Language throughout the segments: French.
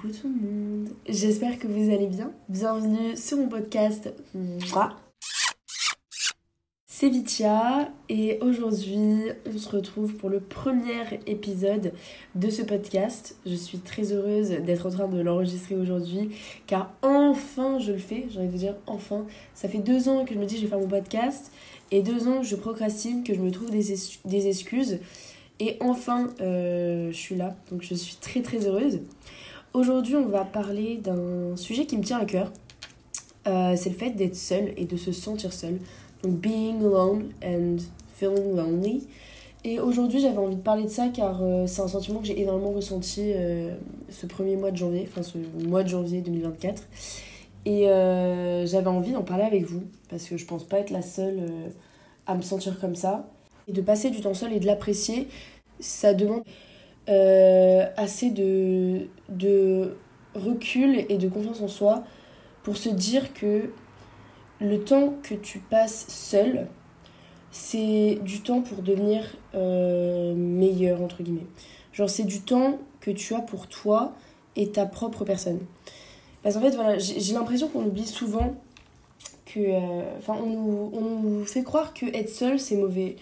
Coucou tout le monde, j'espère que vous allez bien. Bienvenue sur mon podcast. C'est Vitia et aujourd'hui on se retrouve pour le premier épisode de ce podcast. Je suis très heureuse d'être en train de l'enregistrer aujourd'hui car enfin je le fais, j'ai envie de dire enfin. Ça fait deux ans que je me dis je vais faire mon podcast et deux ans que je procrastine, que je me trouve des, des excuses. Et enfin, euh, je suis là, donc je suis très très heureuse. Aujourd'hui, on va parler d'un sujet qui me tient à cœur. Euh, c'est le fait d'être seul et de se sentir seul. Donc, being alone and feeling lonely. Et aujourd'hui, j'avais envie de parler de ça car euh, c'est un sentiment que j'ai énormément ressenti ce premier mois de janvier, enfin ce mois de janvier 2024. Et j'avais envie d'en parler avec vous parce que je pense pas être la seule à me sentir comme ça. Et de passer du temps seul et de l'apprécier, ça demande euh, assez de, de recul et de confiance en soi pour se dire que le temps que tu passes seul, c'est du temps pour devenir euh, meilleur, entre guillemets. Genre, c'est du temps que tu as pour toi et ta propre personne. Parce qu'en fait, voilà, j'ai l'impression qu'on oublie souvent que. Euh, enfin, on, on nous fait croire que être seul, c'est mauvais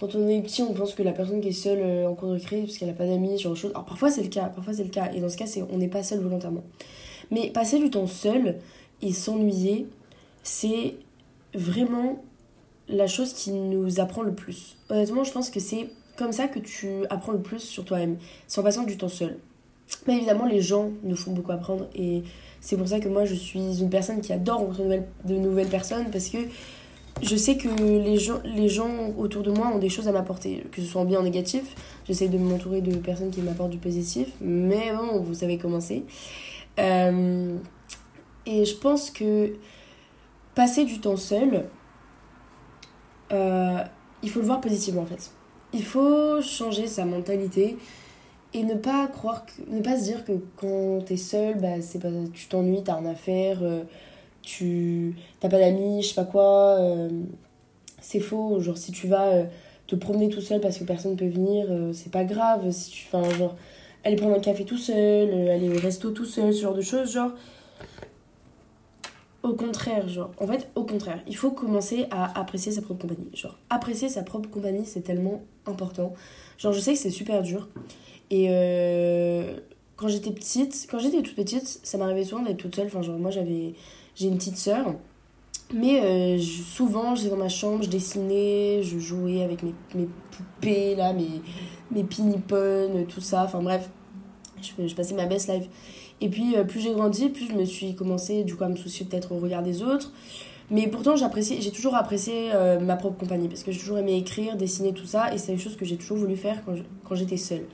quand on est petit, on pense que la personne qui est seule euh, en cours de récré parce qu'elle n'a pas d'amis, genre de choses. Alors parfois c'est le cas, parfois c'est le cas. Et dans ce cas, on n'est pas seul volontairement. Mais passer du temps seul et s'ennuyer, c'est vraiment la chose qui nous apprend le plus. Honnêtement, je pense que c'est comme ça que tu apprends le plus sur toi-même. C'est en passant du temps seul. Mais évidemment, les gens nous font beaucoup apprendre et c'est pour ça que moi je suis une personne qui adore rencontrer de nouvelles personnes parce que je sais que les gens, les gens autour de moi ont des choses à m'apporter, que ce soit en bien ou en négatif. J'essaie de m'entourer de personnes qui m'apportent du positif, mais bon, vous savez comment c'est. Euh, et je pense que passer du temps seul, euh, il faut le voir positivement en fait. Il faut changer sa mentalité et ne pas croire que, ne pas se dire que quand t'es seul, bah, c'est pas, tu t'ennuies, t'as rien à faire. Euh, tu t'as pas d'amis, je sais pas quoi. Euh, c'est faux. Genre, si tu vas euh, te promener tout seul parce que personne peut venir, euh, c'est pas grave. Si tu, enfin, genre, aller prendre un café tout seul, aller au resto tout seul, ce genre de choses, genre. Au contraire, genre, en fait, au contraire, il faut commencer à apprécier sa propre compagnie. Genre, apprécier sa propre compagnie, c'est tellement important. Genre, je sais que c'est super dur. Et quand j'étais petite, quand j'étais toute petite, ça m'arrivait souvent d'être toute seule. Enfin, genre, moi, j'avais j'ai une petite sœur. Mais euh, souvent, j'étais dans ma chambre, je dessinais, je jouais avec mes, poupées, là, mes, mes pinipones, tout ça. Enfin bref, je, je, passais ma best life. Et puis, euh, plus j'ai grandi, plus je me suis commencé du coup à me soucier peut-être au regard des autres. Mais pourtant, j'ai toujours apprécié euh, ma propre compagnie parce que j'ai toujours aimé écrire, dessiner, tout ça. Et c'est une chose que j'ai toujours voulu faire quand j'étais seule.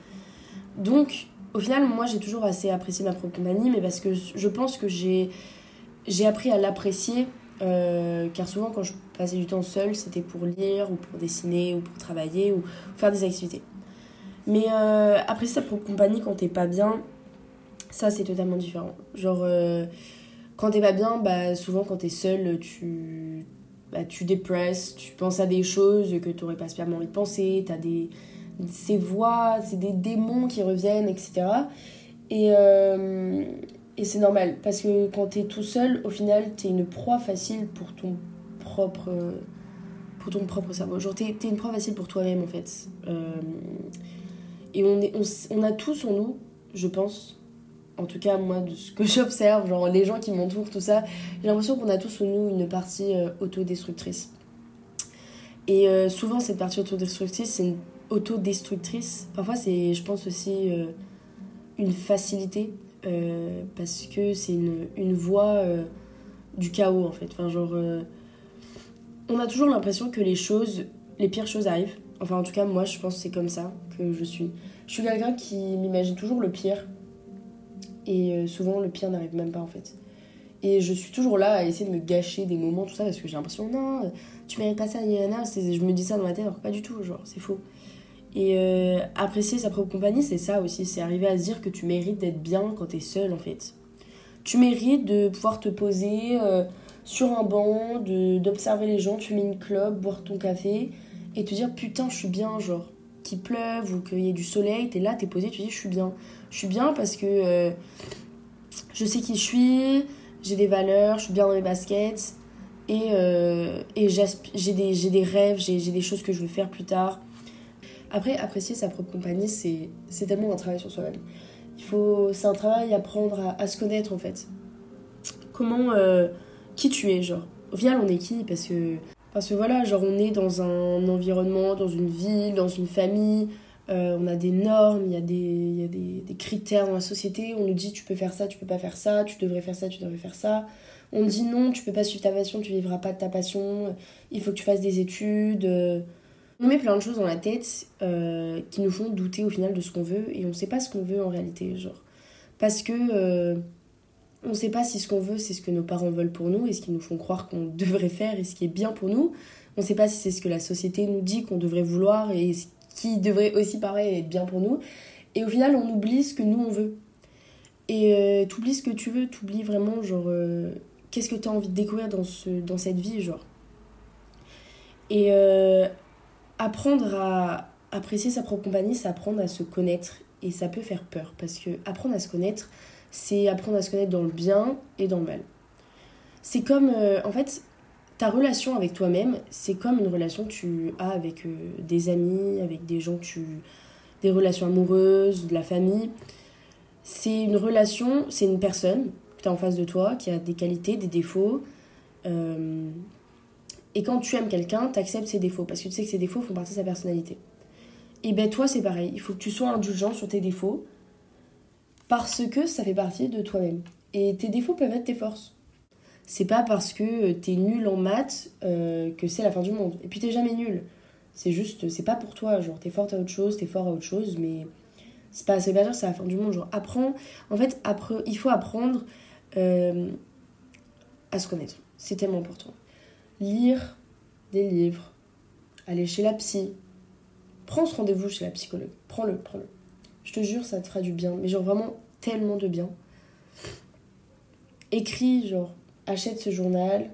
Donc, au final, moi, j'ai toujours assez apprécié ma propre compagnie, mais parce que je pense que j'ai j'ai appris à l'apprécier euh, car souvent quand je passais du temps seul c'était pour lire ou pour dessiner ou pour travailler ou faire des activités. Mais euh, apprécier sa propre compagnie quand t'es pas bien ça c'est totalement différent. Genre euh, quand t'es pas bien bah souvent quand t'es seul tu bah, tu dépresses tu penses à des choses que t'aurais pas spécialement envie de penser t'as des ces voix c'est des démons qui reviennent etc et, et c'est normal, parce que quand t'es tout seul, au final, t'es une proie facile pour ton propre, pour ton propre cerveau. Genre, t'es, une proie facile pour toi-même, en fait. Euh, et on, est, on, a tous en nous, je pense, en tout cas, moi, de ce que j'observe, genre les gens qui m'entourent, tout ça, j'ai l'impression qu'on a tous en nous une partie euh, autodestructrice. Et euh, souvent, cette partie autodestructrice, c'est une autodestructrice. Parfois, c'est, je pense aussi, une facilité euh, parce que c'est une, voie euh, du chaos en fait. Enfin, genre, euh, on a toujours l'impression que les choses, les pires choses arrivent. Enfin, en tout cas, moi, je pense que c'est comme ça que je suis. Je suis quelqu'un qui m'imagine toujours le pire. Et souvent, le pire n'arrive même pas en fait. Et je suis toujours là à essayer de me gâcher des moments, tout ça, parce que j'ai l'impression, non, tu mérites pas ça, Yana. Je me dis ça dans ma tête, alors pas du tout, genre, c'est faux. Et euh, apprécier sa propre compagnie, c'est ça aussi, c'est arriver à se dire que tu mérites d'être bien quand t'es seul en fait. Tu mérites de pouvoir te poser euh, sur un banc, d'observer les gens, tu mets une clope, boire ton café et te dire putain, je suis bien, genre qu'il pleuve ou qu'il y ait du soleil, t'es là, t'es posé, tu dis je suis bien. Je suis bien parce que euh, je sais qui je suis, j'ai des valeurs, je suis bien dans mes baskets et, et j'ai des, des rêves, j'ai des choses que je veux faire plus tard. Après, apprécier sa propre compagnie, c'est tellement un travail sur soi-même. Il faut, c'est un travail apprendre à, à, se connaître en fait. Comment, euh, qui tu es, genre? Au final, on est qui? Parce que, parce que voilà, genre, on est dans un environnement, dans une ville, dans une famille. Euh, on a des normes, il y a, des, y a des, critères dans la société. On nous dit tu peux faire ça, tu peux pas faire ça, tu devrais faire ça, tu devrais faire ça. On dit non, tu peux pas suivre ta passion, tu vivras pas de ta passion. Il faut que tu fasses des études. On met plein de choses dans la tête euh, qui nous font douter au final de ce qu'on veut et on sait pas ce qu'on veut en réalité, genre. Parce que euh, on sait pas si ce qu'on veut c'est ce que nos parents veulent pour nous et ce qu'ils nous font croire qu'on devrait faire et ce qui est bien pour nous. On sait pas si c'est ce que la société nous dit qu'on devrait vouloir et ce qui devrait aussi pareil être bien pour nous. Et au final, on oublie ce que nous on veut. Et euh, t'oublies ce que tu veux, t'oublies vraiment genre euh, qu'est-ce que tu as envie de découvrir dans, ce, dans cette vie, genre. Et euh, apprendre à apprécier sa propre compagnie, c'est apprendre à se connaître et ça peut faire peur parce que apprendre à se connaître, c'est apprendre à se connaître dans le bien et dans le mal. C'est comme euh, en fait ta relation avec toi-même, c'est comme une relation que tu as avec euh, des amis, avec des gens tu des relations amoureuses, de la famille. C'est une relation, c'est une personne que tu as en face de toi qui a des qualités, des défauts. Euh, et quand tu aimes quelqu'un, tu acceptes ses défauts parce que tu sais que ses défauts font partie de sa personnalité. Et ben toi, c'est pareil. Il faut que tu sois indulgent sur tes défauts parce que ça fait partie de toi-même. Et tes défauts peuvent être tes forces. C'est pas parce que t'es nul en maths euh, que c'est la fin du monde. Et puis t'es jamais nul. C'est juste, c'est pas pour toi. Genre, t'es forte à autre chose, t'es fort à autre chose, mais c'est pas, veut dire que c'est la fin du monde. Genre, apprends. En fait, après, il faut apprendre euh, à se connaître. C'est tellement important lire des livres, aller chez la psy. Prends ce rendez-vous chez la psychologue. Prends-le, prends-le. Je te jure, ça te fera du bien. Mais genre vraiment tellement de bien. Écris, genre, achète ce journal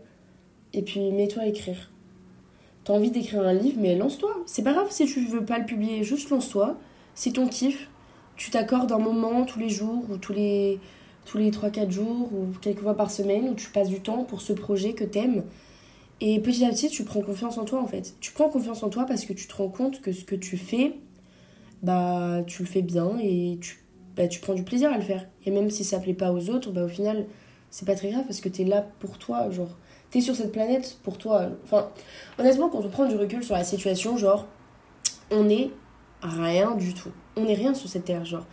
et puis mets-toi à écrire. T'as envie d'écrire un livre, mais lance-toi. C'est pas grave si tu veux pas le publier, juste lance-toi. C'est ton kiff. Tu t'accordes un moment tous les jours ou tous les, tous les 3-4 jours ou quelques fois par semaine où tu passes du temps pour ce projet que t'aimes et petit à petit, tu prends confiance en toi en fait. Tu prends confiance en toi parce que tu te rends compte que ce que tu fais, bah tu le fais bien et tu, bah, tu prends du plaisir à le faire. Et même si ça plaît pas aux autres, bah au final, c'est pas très grave parce que t'es là pour toi, genre. T'es sur cette planète pour toi. Enfin, honnêtement, quand on prend du recul sur la situation, genre, on est rien du tout. On est rien sur cette terre, genre.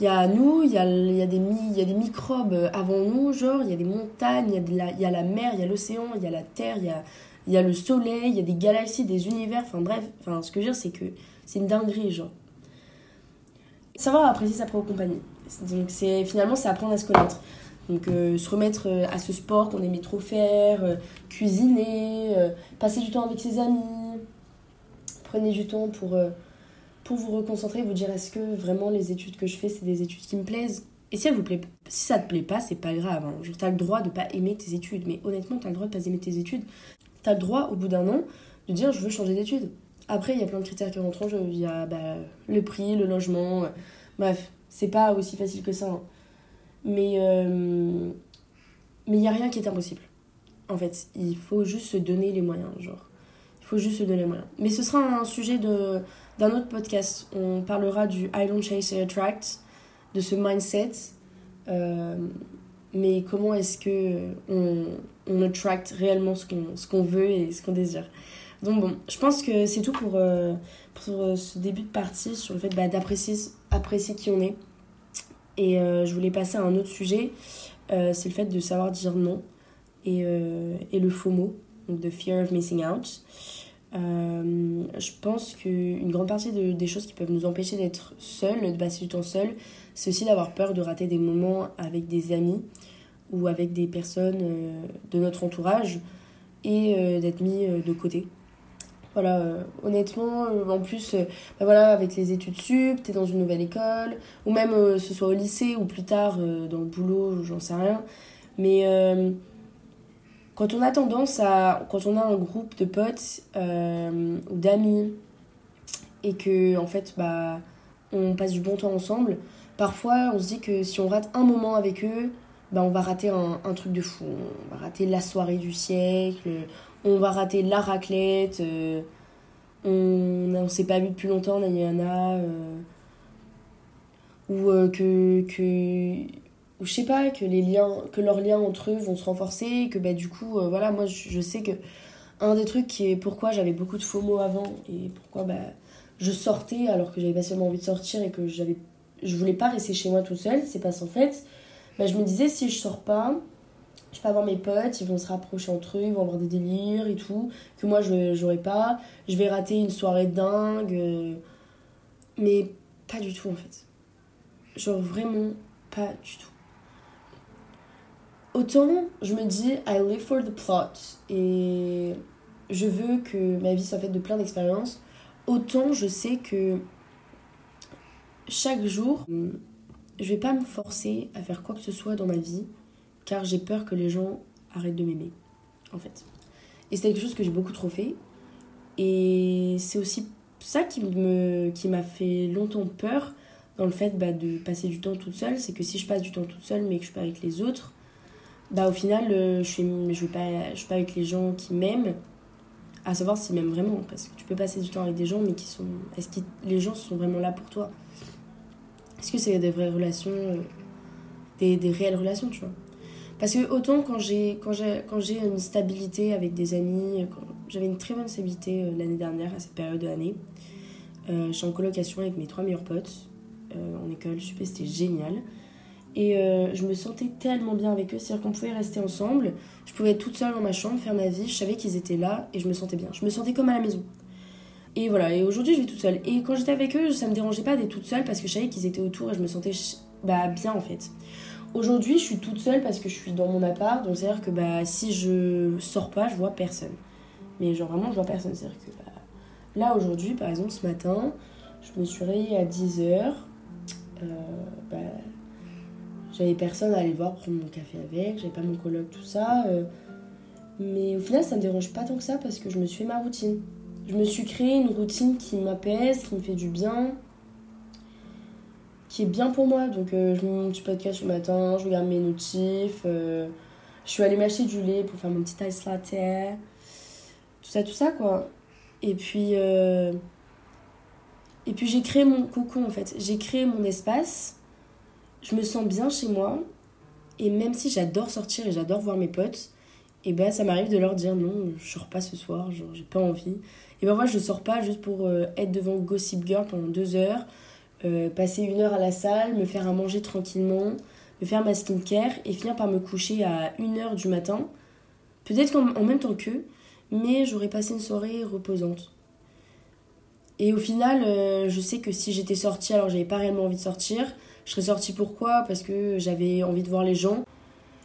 Il y a nous, il y a, y, a des, y a des microbes avant nous, genre, il y a des montagnes, il y, y a la mer, il y a l'océan, il y a la terre, il y a, y a le soleil, il y a des galaxies, des univers, enfin bref, enfin, ce que je veux dire, c'est que c'est une dinguerie, genre. Savoir apprécier sa propre compagnie. Donc, c'est finalement, c'est apprendre à se connaître. Donc, euh, se remettre euh, à ce sport qu'on aimait trop faire, euh, cuisiner, passer du temps avec ses amis. Prenez du temps pour pour vous reconcentrer, vous dire est-ce que vraiment les études que je fais, c'est des études qui me plaisent? Et si, ça vous plaît, si ça te plaît pas, c'est pas grave. Hein. Genre, t'as le droit de pas aimer tes études, mais honnêtement, t'as le droit de pas aimer tes études. T'as le droit, au bout d'un an, de dire je veux changer d'études. Après, il y a plein de critères qui rentrent en jeu. Il y a bah, le prix, le logement. Euh, bref, c'est pas aussi facile que ça. Hein. Mais euh, mais il y a rien qui est impossible. En fait, il faut juste se donner les moyens, genre. Il faut juste se donner les moyens. Mais ce sera un sujet de d'un autre podcast, on parlera du I don't chase attract, de ce mindset. Euh, mais comment est-ce que on, on attract réellement ce qu'on veut et ce qu'on désire. Donc bon, je pense que c'est tout pour, euh, ce début de partie sur le fait bah, d'apprécier apprécier qui on est. Et euh, je voulais passer à un autre sujet, c'est le fait de savoir dire non et, et le faux mot, donc the fear of missing out. Euh, je pense qu'une grande partie de, des choses qui peuvent nous empêcher d'être seuls, de passer du temps seul, c'est aussi d'avoir peur de rater des moments avec des amis ou avec des personnes euh, de notre entourage et euh, d'être mis de côté. Voilà, honnêtement, en plus, bah voilà, avec les études sup, t'es dans une nouvelle école, ou même ce soit au lycée ou plus tard dans le boulot, j'en sais rien. Mais quand on a tendance à. Quand on a un groupe de potes euh, ou d'amis et que, en fait, bah, on passe du bon temps ensemble, parfois on se dit que si on rate un moment avec eux, bah, on va rater un, truc de fou. On va rater la soirée du siècle, on va rater la raclette, euh, on ne s'est pas vu depuis longtemps, Nayana, euh, ou euh, que, que ou je sais pas, que, les liens, que leurs liens entre eux vont se renforcer, que bah, du coup, voilà, moi je, sais que un des trucs qui est pourquoi j'avais beaucoup de faux mots avant et pourquoi bah, je sortais alors que j'avais pas seulement envie de sortir et que j'avais je voulais pas rester chez moi toute seule, c'est parce qu'en fait, bah, je me disais si je sors pas, je peux avoir mes potes, ils vont se rapprocher entre eux, ils vont avoir des délires et tout, que moi je j'aurais pas, je vais rater une soirée dingue, euh, mais pas du tout en fait. Genre vraiment pas du tout. Autant je me dis I live for the plot et je veux que ma vie soit faite de plein d'expériences, autant je sais que chaque jour, je vais pas me forcer à faire quoi que ce soit dans ma vie car j'ai peur que les gens arrêtent de m'aimer en fait. Et c'est quelque chose que j'ai beaucoup trop fait et c'est aussi ça qui me qui m'a fait longtemps peur dans le fait bah, de passer du temps toute seule, c'est que si je passe du temps toute seule mais que je suis pas avec les autres, bah au final euh, je suis je pas je suis pas avec les gens qui m'aiment à savoir s'ils m'aiment vraiment parce que tu peux passer du temps avec des gens mais qui sont est-ce que les gens sont vraiment là pour toi? Est-ce que c'est des vraies relations, euh, des, des, réelles relations, tu vois? Parce que autant quand j'ai, une stabilité avec des amis, j'avais une très bonne stabilité euh, l'année dernière, à cette période de l'année, euh, j'étais en colocation avec mes trois meilleurs potes en école, super, c'était génial. Et je me sentais tellement bien avec eux, c'est-à-dire qu'on pouvait rester ensemble, je pouvais être toute seule dans ma chambre, faire ma vie, je savais qu'ils étaient là et je me sentais bien. Je me sentais comme à la maison. Et voilà, et aujourd'hui je vis toute seule. Et quand j'étais avec eux, ça me dérangeait pas d'être toute seule parce que je savais qu'ils étaient autour et je me sentais bah, bien en fait. Aujourd'hui, je suis toute seule parce que je suis dans mon appart, donc c'est-à-dire que bah, si je sors pas, je vois personne. Mais genre vraiment, je vois personne. C'est-à-dire que bah, là aujourd'hui, par exemple, ce matin, je me suis réveillée à 10h. Euh, bah, j'avais personne à aller voir prendre mon café avec, j'avais pas mon coloc, tout ça. Euh, mais au final, ça me dérange pas tant que ça parce que je me suis fait ma routine je me suis créé une routine qui m'apaise, qui me fait du bien, qui est bien pour moi. Donc euh, je me mets mon petit podcast le matin, je regarde mes notifs, euh, je suis allée m'acheter du lait pour faire mon petit ice latte, tout ça, tout ça quoi. Et puis, puis j'ai créé mon cocon en fait, j'ai créé mon espace, je me sens bien chez moi, et même si j'adore sortir et j'adore voir mes potes, et ben ça m'arrive de leur dire non, je sors pas ce soir, j'ai pas envie. Et ben moi, je sors pas juste pour euh, être devant Gossip Girl pendant deux heures, euh, passer une heure à la salle, me faire à manger tranquillement, me faire ma skincare et finir par me coucher à une heure du matin. Peut-être en, même temps qu'eux, mais j'aurais passé une soirée reposante. Et au final, euh, je sais que si j'étais sortie alors j'avais pas réellement envie de sortir, je serais sortie pourquoi? Parce que j'avais envie de voir les gens.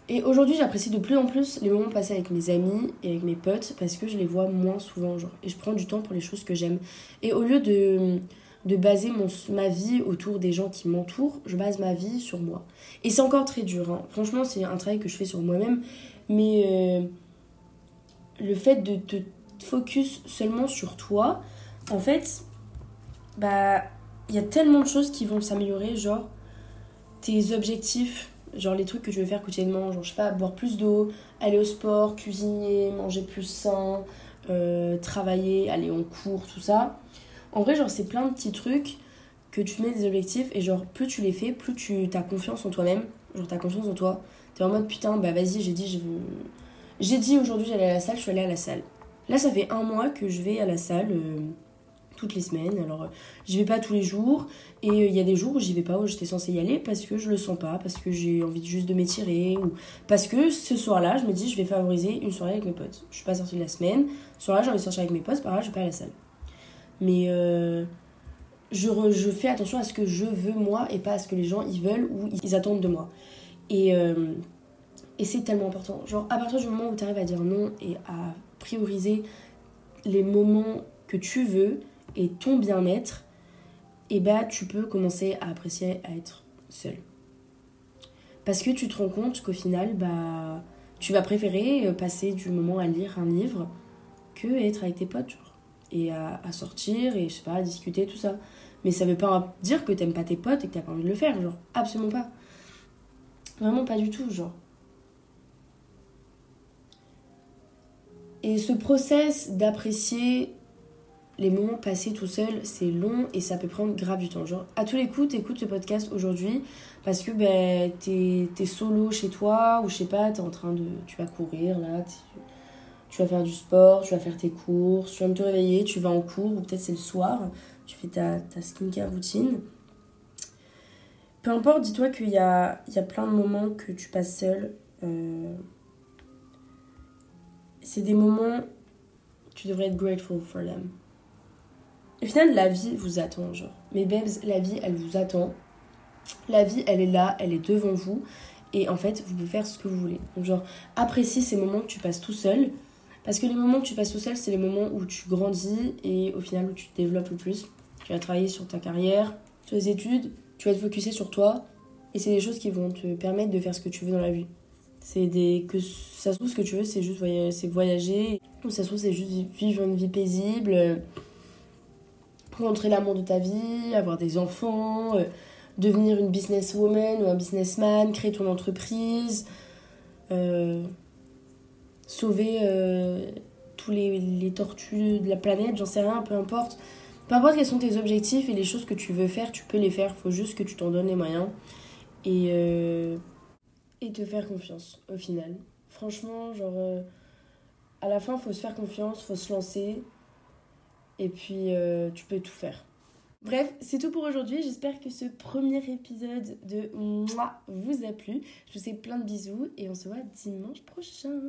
Et aujourd'hui, j'apprécie de plus en plus les moments passés avec mes amis et avec mes potes parce que je les vois moins souvent. Genre, et je prends du temps pour les choses que j'aime. Et au lieu de, de baser mon, ma vie autour des gens qui m'entourent, je base ma vie sur moi. Et c'est encore très dur. Hein. Franchement, c'est un travail que je fais sur moi-même. Mais euh, le fait de te focus seulement sur toi, en fait, bah, il y a tellement de choses qui vont s'améliorer. Genre, tes objectifs genre les trucs que je veux faire quotidiennement, genre je sais pas, boire plus d'eau, aller au sport, cuisiner, manger plus sain, euh, travailler, aller en cours, tout ça. En vrai, genre c'est plein de petits trucs que tu mets des objectifs et genre plus tu les fais, plus tu as confiance en toi-même, genre t'as confiance en toi. T'es en mode putain, bah vas-y, j'ai dit, j'ai dit aujourd'hui j'allais à la salle, je suis allée à la salle. Là, ça fait un mois que je vais à la salle. Euh, toutes les semaines. Alors, euh, j'y vais pas tous les jours. Et euh, il y a des jours où j'y vais pas, où j'étais censée y aller parce que je le sens pas, parce que j'ai envie juste de m'étirer. Ou parce que ce soir-là, je me dis, je vais favoriser une soirée avec mes potes. Je suis pas sortie de la semaine. Ce soir-là, j'ai envie de sortir avec mes potes, par là, je vais pas à la salle. Mais euh, je, je fais attention à ce que je veux moi et pas à ce que les gens ils veulent ou ils attendent de moi. Et, et c'est tellement important. Genre, à partir du moment où tu arrives à dire non et à prioriser les moments que tu veux, et ton bien-être, et eh bah tu peux commencer à apprécier à être seul. Parce que tu te rends compte qu'au final, bah tu vas préférer euh, passer du moment à lire un livre que être avec tes potes. Et à, sortir et je sais pas, à discuter, tout ça. Mais ça veut pas dire que t'aimes pas tes potes et que t'as pas envie de le faire, genre, absolument pas. Vraiment pas du tout, genre. Et ce process d'apprécier les moments passés tout seul, c'est long et ça peut prendre grave du temps. Genre, à tous les coups, t'écoutes ce podcast aujourd'hui parce que ben, t'es es solo chez toi ou je sais pas, t'es en train de. Tu vas courir là, tu vas faire du sport, tu vas faire tes courses, tu vas te réveiller, tu vas en cours ou peut-être c'est le soir, tu fais ta, ta skincare routine. Peu importe, dis-toi qu'il y a, il y a plein de moments que tu passes seul. Euh, c'est des moments, tu devrais être grateful for them. Au final, la vie vous attend, genre. Mais babes, la vie, elle vous attend. La vie, elle est là, elle est devant vous. Et en fait, vous pouvez faire ce que vous voulez. Donc, genre, appréciez ces moments que tu passes tout seul. Parce que les moments que tu passes tout seul, c'est les moments où tu grandis et au final où tu te développes le plus. Tu vas travailler sur ta carrière, sur les études, tu vas te focuser sur toi. Et c'est des choses qui vont te permettre de faire ce que tu veux dans la vie. C'est des. Que ça se trouve, ce que tu veux, c'est juste voyager, voyager. Ou ça se trouve, c'est juste vivre une vie paisible rencontrer l'amour de ta vie, avoir des enfants, euh, devenir une businesswoman ou un businessman, créer ton entreprise, euh, sauver euh, tous les, tortues de la planète, j'en sais rien, peu importe. Peu importe quels sont tes objectifs et les choses que tu veux faire, tu peux les faire, faut juste que tu t'en donnes les moyens et, et te faire confiance au final. Franchement, genre, à la fin, faut se faire confiance, faut se lancer et puis, euh, tu peux tout faire. Bref, c'est tout pour aujourd'hui. J'espère que ce premier épisode de Moi vous a plu. Je vous fais plein de bisous et on se voit dimanche prochain.